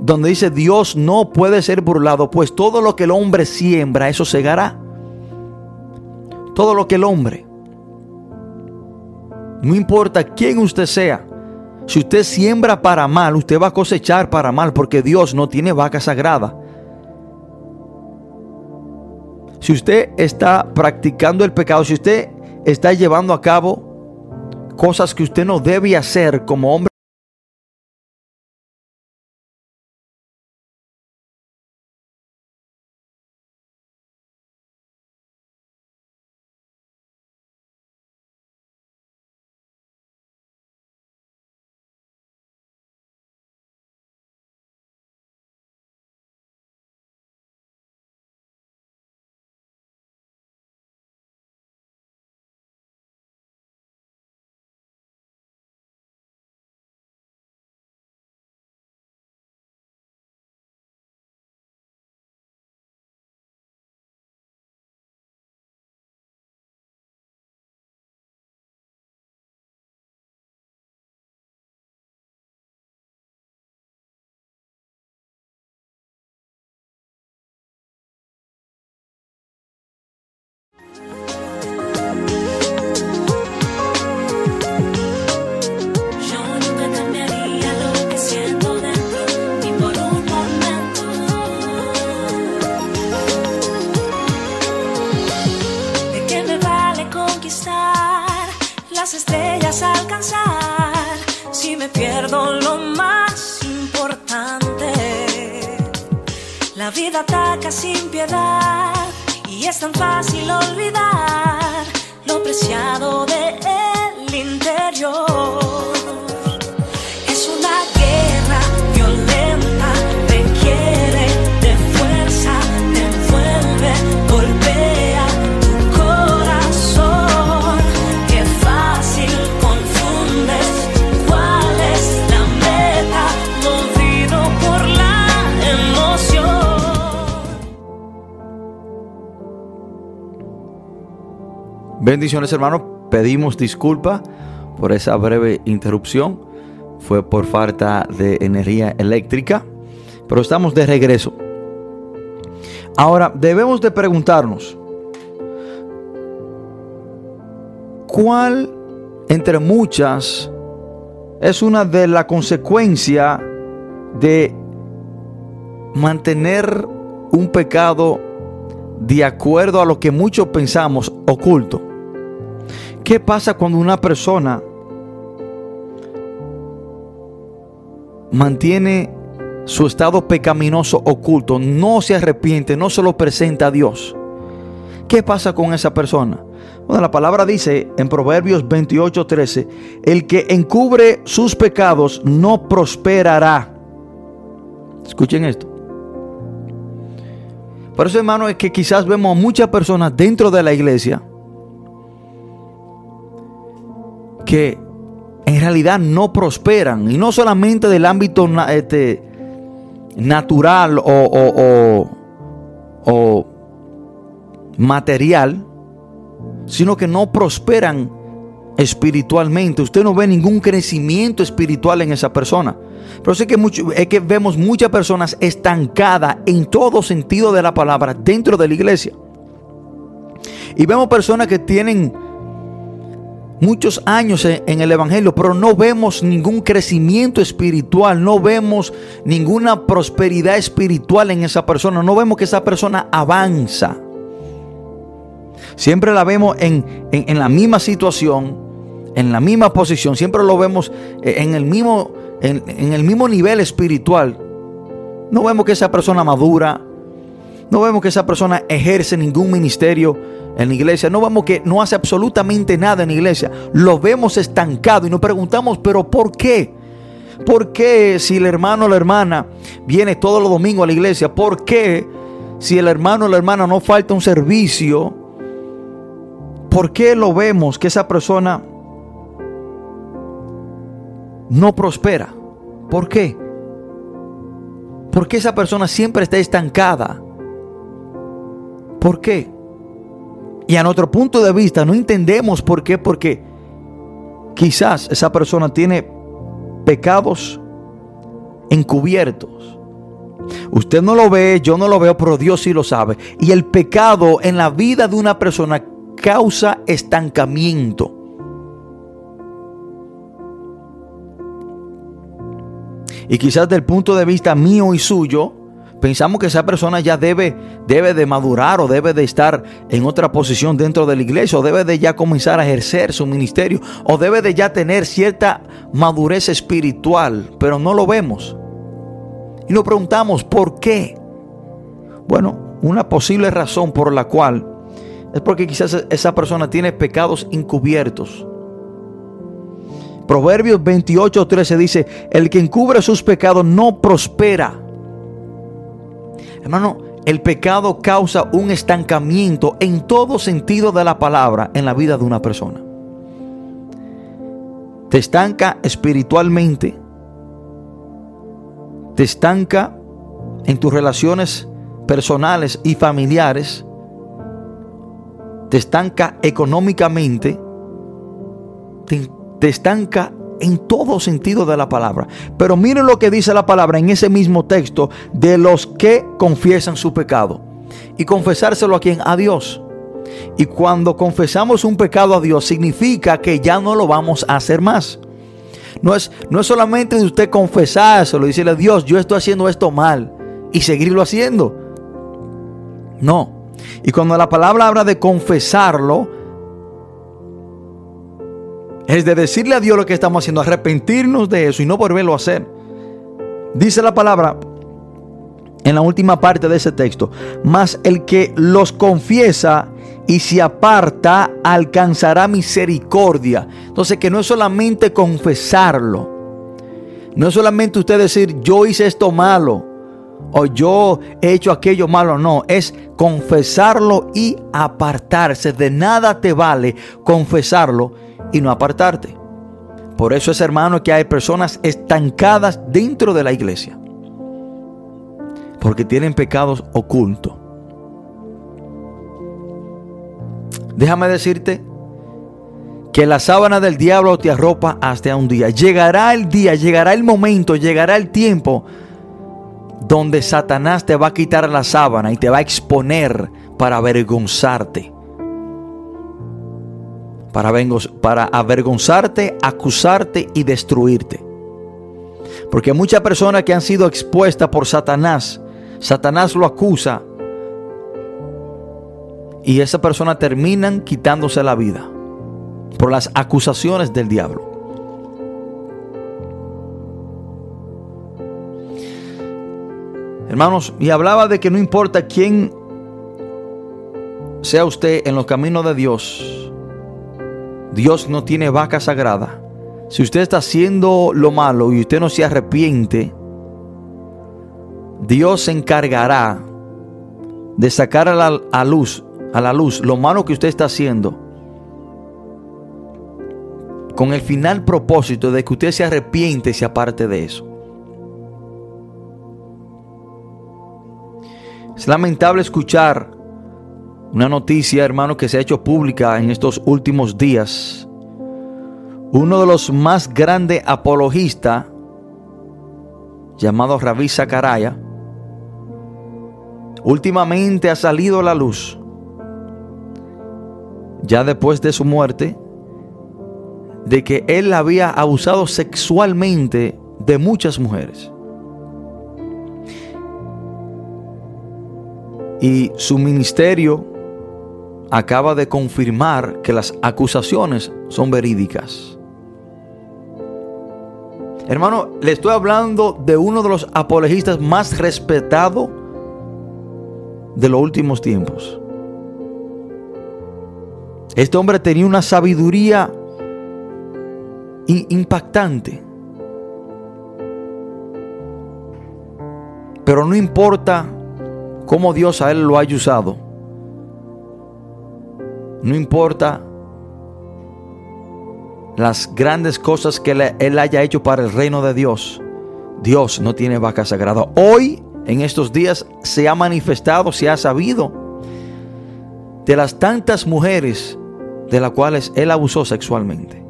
donde dice Dios no puede ser burlado, pues todo lo que el hombre siembra, eso segará. Todo lo que el hombre. No importa quién usted sea. Si usted siembra para mal, usted va a cosechar para mal, porque Dios no tiene vaca sagrada. Si usted está practicando el pecado, si usted está llevando a cabo cosas que usted no debe hacer como hombre, Bendiciones hermanos, pedimos disculpa por esa breve interrupción. Fue por falta de energía eléctrica, pero estamos de regreso. Ahora, debemos de preguntarnos, ¿cuál entre muchas es una de las consecuencias de mantener un pecado de acuerdo a lo que muchos pensamos oculto? ¿Qué pasa cuando una persona mantiene su estado pecaminoso oculto, no se arrepiente, no se lo presenta a Dios? ¿Qué pasa con esa persona? Bueno, la palabra dice en Proverbios 28:13, el que encubre sus pecados no prosperará. Escuchen esto. Por eso, hermano, es que quizás vemos a muchas personas dentro de la iglesia que en realidad no prosperan. Y no solamente del ámbito este, natural o- o material, sino que no prosperan espiritualmente. Usted no ve ningún crecimiento espiritual en esa persona. Pero sé que mucho, es que vemos muchas personas estancadas en todo sentido de la palabra dentro de la iglesia. Y vemos personas que tienen muchos años en, el Evangelio, pero no vemos ningún crecimiento espiritual, no vemos ninguna prosperidad espiritual en esa persona, no vemos que esa persona avanza. Siempre la vemos en, en- la misma situación, en la misma posición, siempre lo vemos en el mismo, en el mismo nivel espiritual. No vemos que esa persona madura, no vemos que esa persona ejerce ningún ministerio en la iglesia, no vemos que no hace absolutamente nada en la iglesia, lo vemos estancado y nos preguntamos, pero ¿por qué? ¿Por qué si el hermano o la hermana viene todos los domingos a la iglesia? ¿Por qué si el hermano o la hermana no falta un servicio? ¿Por qué lo vemos que esa persona no prospera? ¿Por qué? ¿Por qué esa persona siempre está estancada? ¿Por qué? Y a nuestro punto de vista no entendemos por qué, porque quizás esa persona tiene pecados encubiertos. Usted no lo ve, yo no lo veo, pero Dios sí lo sabe. Y el pecado en la vida de una persona causa estancamiento. Y quizás del punto de vista mío y suyo, pensamos que esa persona ya debe, debe de madurar o debe de estar en otra posición dentro de la iglesia o debe de ya comenzar a ejercer su ministerio o debe de ya tener cierta madurez espiritual, pero no lo vemos. Y nos preguntamos, ¿por qué? Bueno, una posible razón por la cual es porque quizás esa persona tiene pecados encubiertos. Proverbios 28, 13 dice, el que encubre sus pecados no prospera. Hermano, el pecado causa un estancamiento en todo sentido de la palabra en la vida de una persona. Te estanca espiritualmente, te estanca en tus relaciones personales y familiares, te estanca económicamente, te, te estanca en todo sentido de la palabra. Pero miren lo que dice la palabra en ese mismo texto de los que confiesan su pecado. Y confesárselo a quien? A Dios. Y cuando confesamos un pecado a Dios significa que ya no lo vamos a hacer más. No es, no es solamente de usted confesárselo y decirle, Dios, yo estoy haciendo esto mal y seguirlo haciendo. No. Y cuando la palabra habla de confesarlo, es de decirle a Dios lo que estamos haciendo, arrepentirnos de eso y no volverlo a hacer. Dice la palabra en la última parte de ese texto, mas el que los confiesa y se aparta alcanzará misericordia. Entonces que no es solamente confesarlo, no es solamente usted decir yo hice esto malo o yo he hecho aquello malo, no, es confesarlo y apartarse. De nada te vale confesarlo y no apartarte. Por eso es hermano que hay personas estancadas dentro de la iglesia. Porque tienen pecados ocultos. Déjame decirte que la sábana del diablo te arropa hasta un día. Llegará el día, llegará el momento, llegará el tiempo donde Satanás te va a quitar la sábana y te va a exponer para avergonzarte para, para avergonzarte, acusarte y destruirte. Porque muchas personas que han sido expuestas por Satanás, Satanás lo acusa y esa persona terminan quitándose la vida por las acusaciones del diablo. Hermanos, y hablaba de que no importa quién sea usted en los caminos de Dios, Dios no tiene vaca sagrada. Si usted está haciendo lo malo y usted no se arrepiente, Dios se encargará de sacar a la luz, a la luz lo malo que usted está haciendo con el final propósito de que usted se arrepiente y se aparte de eso. Es lamentable escuchar una noticia, hermano, que se ha hecho pública en estos últimos días. Uno de los más grandes apologistas, llamado Ravi Zacaraya, últimamente ha salido a la luz, ya después de su muerte, de que él había abusado sexualmente de muchas mujeres. Y su ministerio acaba de confirmar que las acusaciones son verídicas. Hermano, le estoy hablando de uno de los apologistas más respetados de los últimos tiempos. Este hombre tenía una sabiduría impactante. Pero no importa cómo Dios a él lo haya usado. No importa las grandes cosas que él haya hecho para el reino de Dios. Dios no tiene vaca sagrada. Hoy, en estos días, se ha manifestado, se ha sabido de las tantas mujeres de las cuales él abusó sexualmente.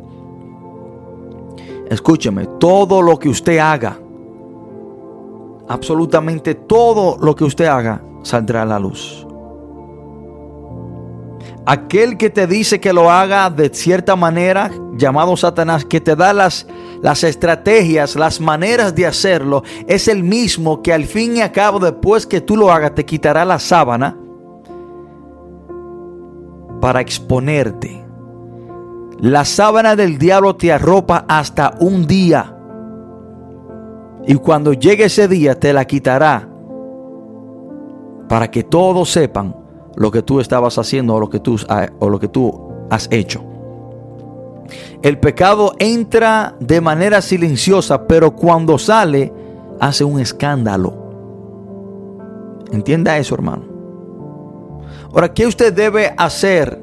Escúcheme, todo lo que usted haga, absolutamente todo lo que usted haga, saldrá a la luz. Aquel que te dice que lo haga de cierta manera, llamado Satanás, que te da las, estrategias, las maneras de hacerlo, es el mismo que al fin y al cabo, después que tú lo hagas, te quitará la sábana para exponerte. La sábana del diablo te arropa hasta un día. Y cuando llegue ese día te la quitará para que todos sepan lo que tú estabas haciendo o lo que tú, o lo que tú has hecho. El pecado entra de manera silenciosa, pero cuando sale hace un escándalo. Entienda eso, hermano. Ahora, ¿qué usted debe hacer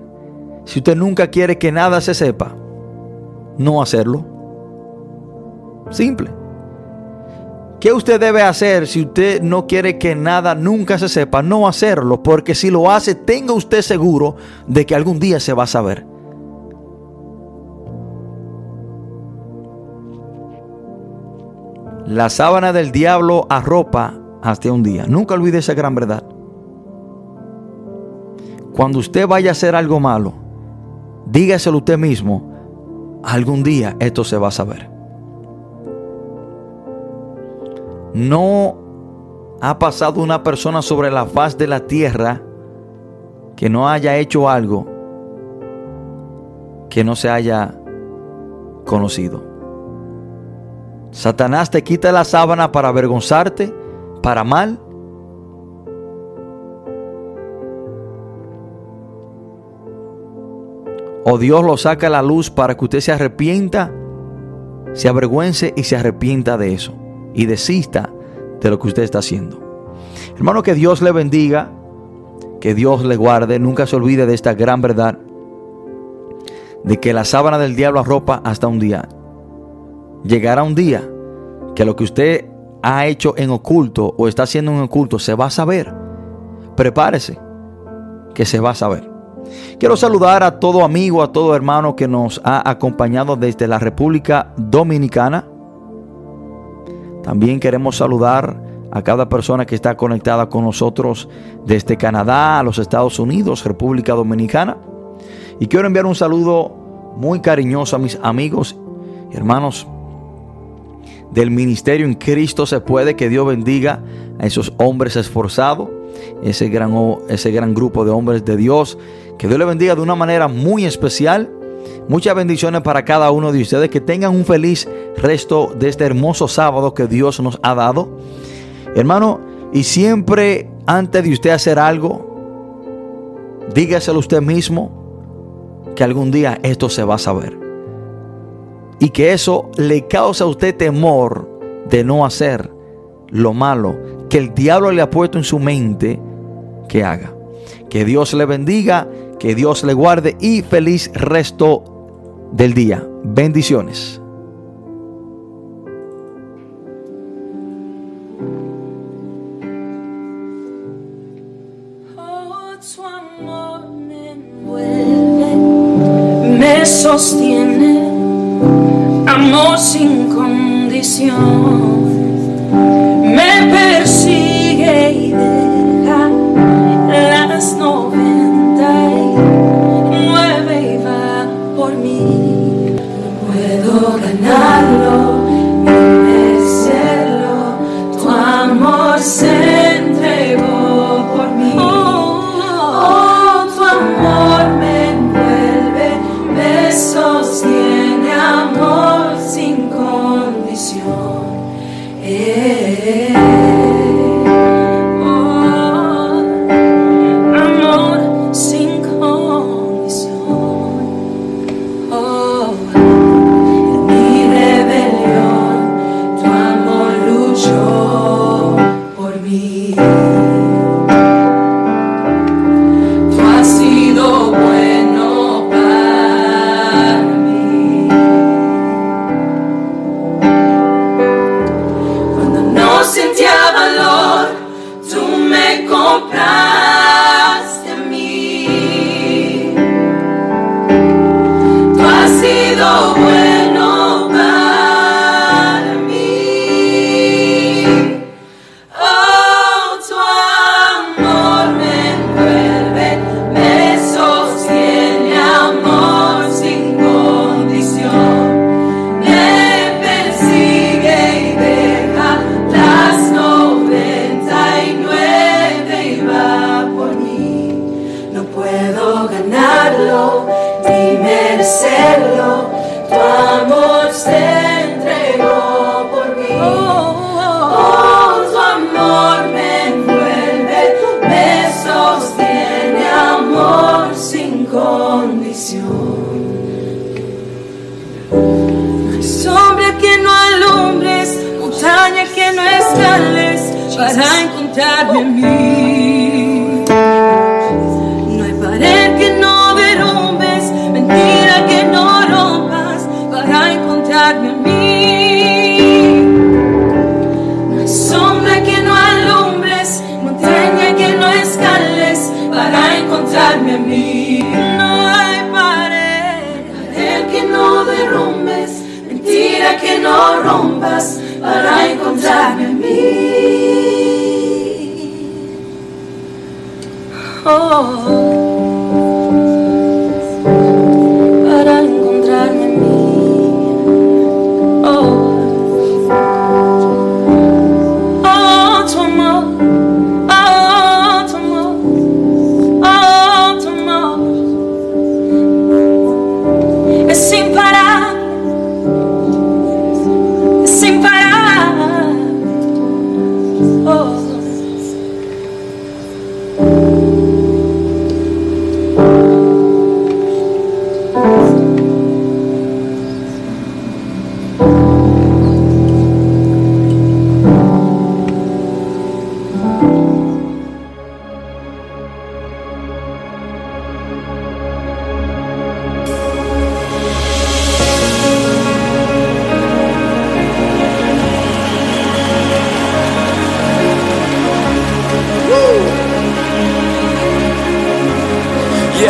si usted nunca quiere que nada se sepa? No hacerlo. Simple. ¿Qué usted debe hacer si usted no quiere que nada nunca se sepa? No hacerlo, porque si lo hace, tenga usted seguro de que algún día se va a saber. La sábana del diablo arropa hasta un día. Nunca olvide esa gran verdad. Cuando usted vaya a hacer algo malo, dígaselo usted mismo, algún día esto se va a saber. No ha pasado una persona sobre la faz de la tierra que no haya hecho algo que no se haya conocido. Satanás te quita la sábana para avergonzarte, para mal. O Dios lo saca a la luz para que usted se arrepienta, se avergüence y se arrepienta de eso y desista de lo que usted está haciendo. Hermano, que Dios le bendiga, que Dios le guarde, nunca se olvide de esta gran verdad, de que la sábana del diablo arropa hasta un día. Llegará un día que lo que usted ha hecho en oculto o está haciendo en oculto se va a saber. Prepárese, que se va a saber. Quiero saludar a todo amigo, a todo hermano que nos ha acompañado desde la República Dominicana. También queremos saludar a cada persona que está conectada con nosotros desde Canadá, a los Estados Unidos, República Dominicana. Y quiero enviar un saludo muy cariñoso a mis amigos y hermanos del ministerio en Cristo se puede. Que Dios bendiga a esos hombres esforzados, ese gran, ese gran grupo de hombres de Dios. Que Dios le bendiga de una manera muy especial Muchas bendiciones para cada uno de ustedes. Que tengan un feliz resto de este hermoso sábado que Dios nos ha dado. Hermano, y siempre antes de usted hacer algo, dígaselo usted mismo que algún día esto se va a saber. Y que eso le causa a usted temor de no hacer lo malo que el diablo le ha puesto en su mente que haga. Que Dios le bendiga, que Dios le guarde y feliz resto del día. Bendiciones. sostiene, amor sin condición.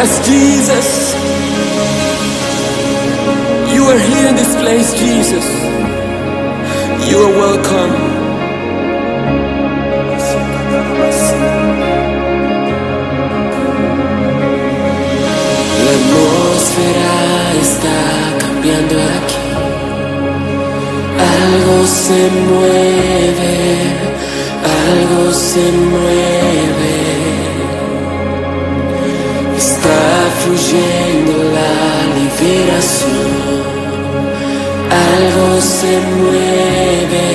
Yes, Jesus. You are here in this place, Jesus. You are welcome. Algo se mueve, algo se mueve. Trayendo la liberación, algo se mueve,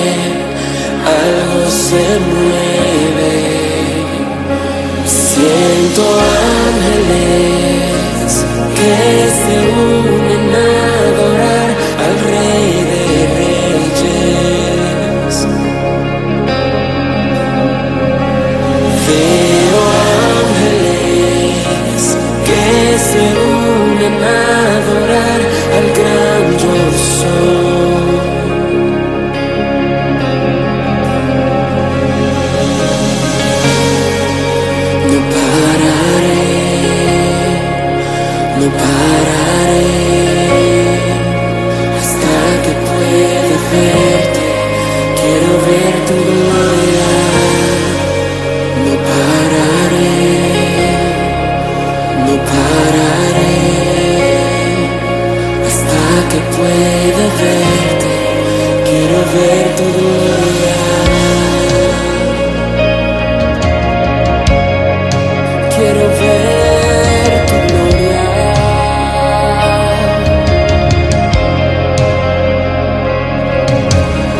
algo se mueve. Siento ángeles que se unen a adorar al Rey de Reyes. ven a adorar al gran yo soy. No pararé, no pararé hasta que pueda verte. Quiero ver tu gloria. No pararé, no pararé. que pueda verte, quiero ver tu gloria. Quiero ver tu gloria.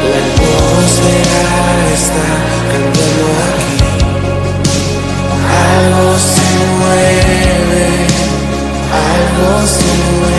La atmósfera está cambiando aquí. Algo se mueve, algo se mueve.